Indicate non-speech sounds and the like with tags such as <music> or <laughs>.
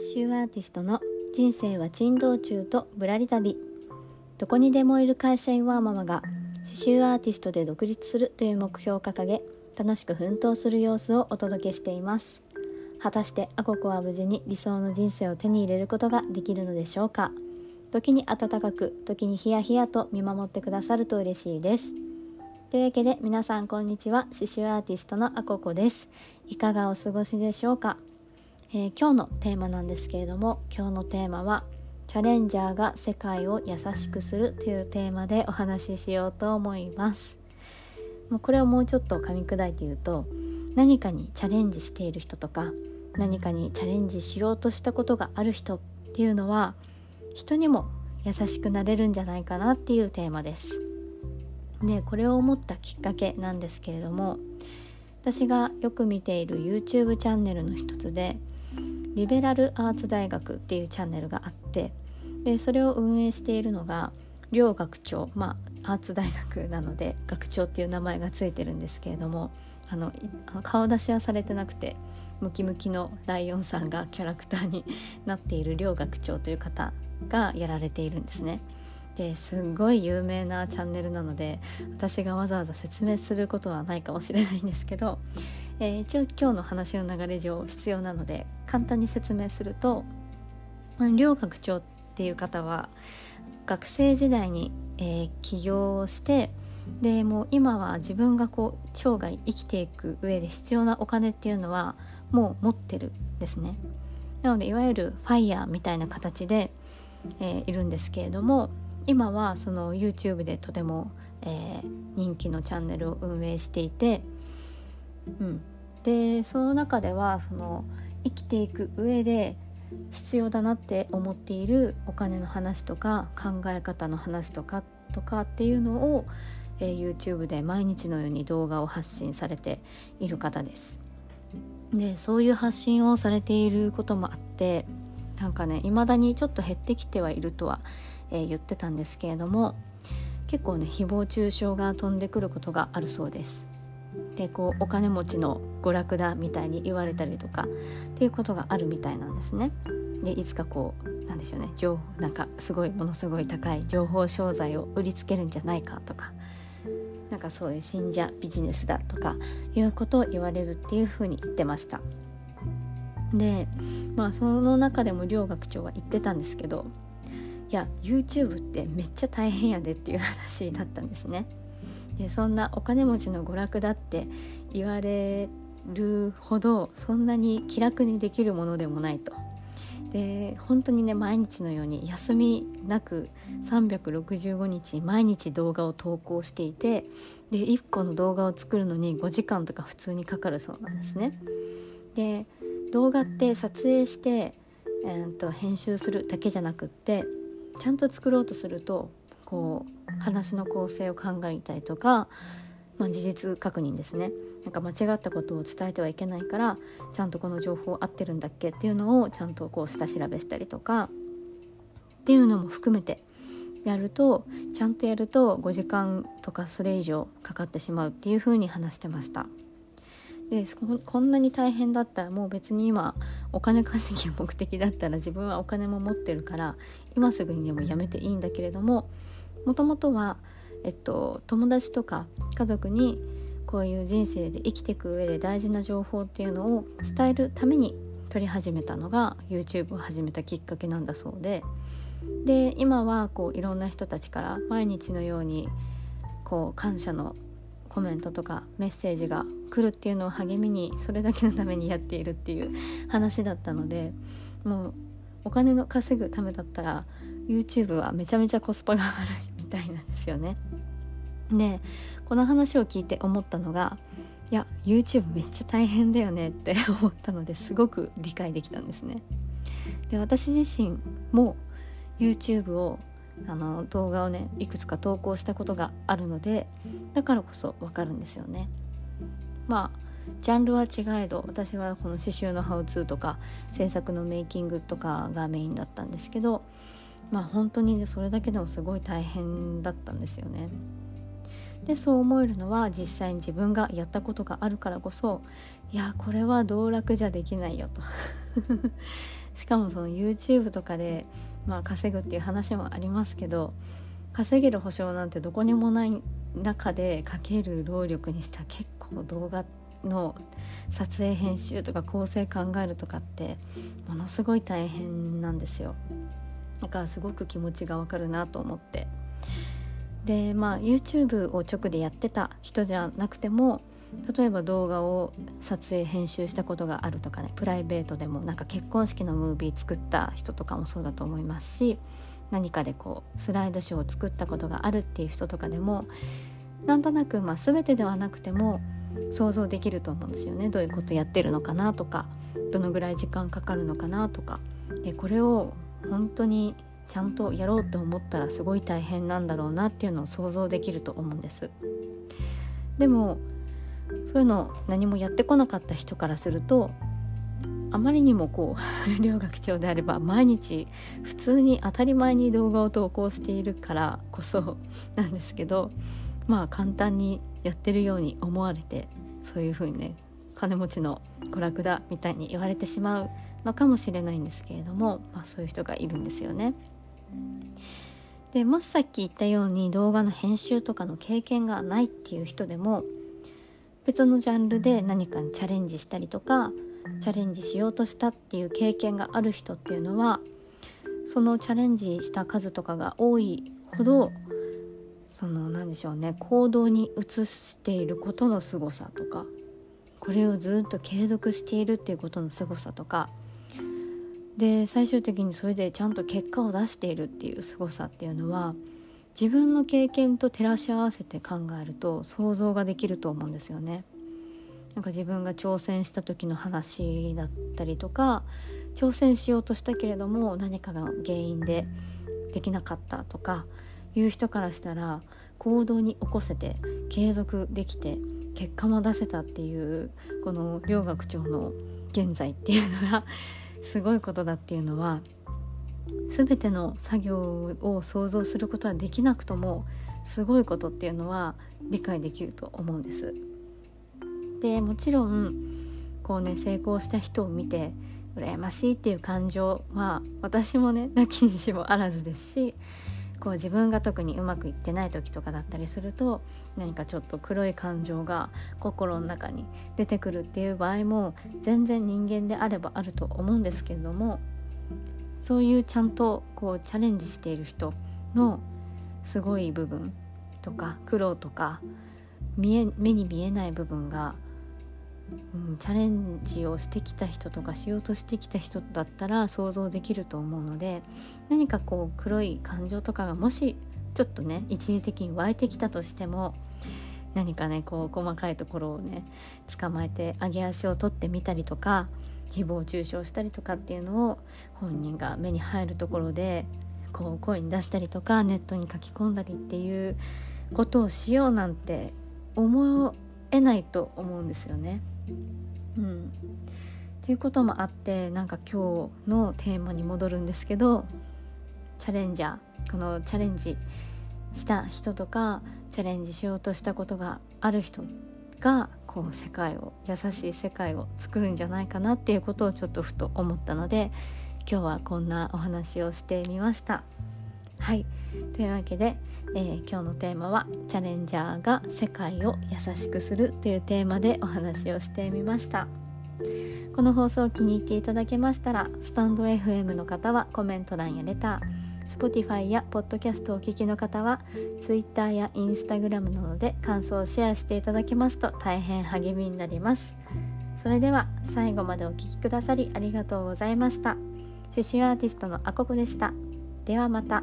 シュアーティストの人生は珍道中とぶらり旅。どこにでもいる会社員ワーママが刺繍アーティストで独立するという目標を掲げ楽しく奮闘する様子をお届けしています。果たしてアココは無事に理想の人生を手に入れることができるのでしょうか？時に温かく時にヒヤヒヤと見守ってくださると嬉しいです。というわけで皆さんこんにちは。刺繍アーティストのアココです。いかがお過ごしでしょうか？えー、今日のテーマなんですけれども今日のテーマはチャレンジャーが世界を優しくするというテーマでお話ししようと思います。もうこれをもうちょっと噛み砕いて言うと何かにチャレンジしている人とか何かにチャレンジしようとしたことがある人っていうのは人にも優しくなれるんじゃないかなっていうテーマです。でこれを思ったきっかけなんですけれども私がよく見ている YouTube チャンネルの一つでリベラルアーツ大学っていうチャンネルがあってでそれを運営しているのが両学長まあアーツ大学なので学長っていう名前がついてるんですけれどもあの顔出しはされてなくてムキムキのライオンさんがキャラクターになっている両学長という方がやられているんですね。ですっごい有名なチャンネルなので私がわざわざ説明することはないかもしれないんですけどえー、一応今日の話の流れ上必要なので簡単に説明すると両学長っていう方は学生時代に、えー、起業をしてでもう今は自分がこう生涯生きていく上で必要なお金っていうのはもう持ってるんですね。なのでいわゆるファイヤーみたいな形で、えー、いるんですけれども今はその YouTube でとても、えー、人気のチャンネルを運営していてうん、でその中ではその生きていく上で必要だなって思っているお金の話とか考え方の話とかとかっていうのを、えー、YouTube で毎日のように動画を発信されている方です。でそういう発信をされていることもあってなんかね未だにちょっと減ってきてはいるとは、えー、言ってたんですけれども結構ね誹謗中傷が飛んでくることがあるそうです。でこうお金持ちの娯楽だみたいに言われたりとかっていうことがあるみたいなんですね。でいつかこうなんでしょうね情なんかすごいものすごい高い情報商材を売りつけるんじゃないかとかなんかそういう信者ビジネスだとかいうことを言われるっていうふうに言ってました。でまあその中でも両学長は言ってたんですけどいや YouTube ってめっちゃ大変やでっていう話だったんですね。でそんなお金持ちの娯楽だって言われるほどそんなに気楽にできるものでもないと。で本当にね毎日のように休みなく365日毎日動画を投稿していてで1個の動画を作るのに5時間とか普通にかかるそうなんですね。で動画って撮影して、えー、と編集するだけじゃなくってちゃんと作ろうとするとこう話の構成を考えたりとか、まあ、事実確認ですね。なんか間違ったことを伝えてはいけないからちゃんとこの情報合ってるんだっけっていうのをちゃんとこう下調べしたりとかっていうのも含めてやるとちゃんとやると5時間とかそれ以上かかってしまうっていうふうに話してました。でこんなに大変だったらもう別に今お金稼ぎが目的だったら自分はお金も持ってるから今すぐにでもやめていいんだけれどももともとは、えっと、友達とか家族にこういう人生で生きていく上で大事な情報っていうのを伝えるために撮り始めたのが YouTube を始めたきっかけなんだそうで。で今はこういろんな人たちから毎日のようにこう感謝のコメントとかメッセージが来るっていうのを励みにそれだけのためにやっているっていう話だったのでもうお金の稼ぐためだったら YouTube はめちゃめちゃコスパが悪いたいなんですよね。でこの話を聞いて思ったのがいや YouTube めっちゃ大変だよねって <laughs> 思ったのですごく理解できたんですね。で私自身も YouTube をあの動画をねいくつか投稿したことがあるのでだからこそ分かるんですよね。まあジャンルは違えど私はこの刺繍のハウツーとか制作のメイキングとかがメインだったんですけどまあ本当にそれだけでもすごい大変だったんですよね。でそう思えるのは実際に自分がやったことがあるからこそいやこれは道楽じゃできないよと <laughs> しかもその YouTube とかで、まあ、稼ぐっていう話もありますけど稼げる保証なんてどこにもない中でかける労力にしては結構動画の撮影編集とか構成考えるとかってものすごい大変なんですよだかすごく気持ちがわかるなと思って。でまあ YouTube を直でやってた人じゃなくても例えば動画を撮影編集したことがあるとかねプライベートでもなんか結婚式のムービー作った人とかもそうだと思いますし何かでこうスライドショーを作ったことがあるっていう人とかでもなんとなくまあ全てではなくても想像できると思うんですよね。どういうことやってるのかなとかどのぐらい時間かかるのかなとか。でこれを本当にちゃんとやろうと思ったらすごい大変なんだろうなっていうのを想像できると思うんです。でもそういうの何もやってこなかった人からするとあまりにもこう両学長であれば毎日普通に当たり前に動画を投稿しているからこそなんですけどまあ簡単にやってるように思われてそういうふうにね金持ちの娯楽だみたいに言われてしまうのかもしれないんですけれども、まあ、そういう人がいるんですよね。でもしさっき言ったように動画の編集とかの経験がないっていう人でも別のジャンルで何かにチャレンジしたりとかチャレンジしようとしたっていう経験がある人っていうのはそのチャレンジした数とかが多いほどその何でしょうね行動に移していることの凄さとかこれをずっと継続しているっていうことの凄さとかで最終的にそれでちゃんと結果を出しているっていう凄さっていうのは自分の経験と照らし合わせて考えると想像ができると思うんですよね。なんか自分が挑戦した時の話だったりとか挑戦しようとしたけれども何かが原因でできなかったとかいう人からしたら行動に起こせて継続できて結果も出せたっていうこの両学長の現在っていうのがすごいことだっていうのは全ての作業を想像することはできなくともすごいことっていうのは理解できると思うんです。でもちろんこうね成功した人を見て羨ましいっていう感情は私もねなきにしもあらずですしこう自分が特にうまくいってない時とかだったりすると何かちょっと黒い感情が心の中に出てくるっていう場合も全然人間であればあると思うんですけれどもそういうちゃんとこうチャレンジしている人のすごい部分とか苦労とか見え目に見えない部分がうん、チャレンジをしてきた人とかしようとしてきた人だったら想像できると思うので何かこう黒い感情とかがもしちょっとね一時的に湧いてきたとしても何かねこう細かいところをね捕まえて上げ足を取ってみたりとか誹謗中傷したりとかっていうのを本人が目に入るところでこう声に出したりとかネットに書き込んだりっていうことをしようなんて思えないと思うんですよね。うん、っていうこともあってなんか今日のテーマに戻るんですけどチャレンジャーこのチャレンジした人とかチャレンジしようとしたことがある人がこう世界を優しい世界を作るんじゃないかなっていうことをちょっとふと思ったので今日はこんなお話をしてみました。はい。というわけで、えー、今日のテーマは「チャレンジャーが世界を優しくする」というテーマでお話をしてみました。この放送を気に入っていただけましたらスタンド FM の方はコメント欄やレター Spotify や Podcast をお聞きの方は Twitter や Instagram などで感想をシェアしていただけますと大変励みになります。それでは最後までお聴きくださりありがとうございました。刺繍アーティストのあここでした。ではまた。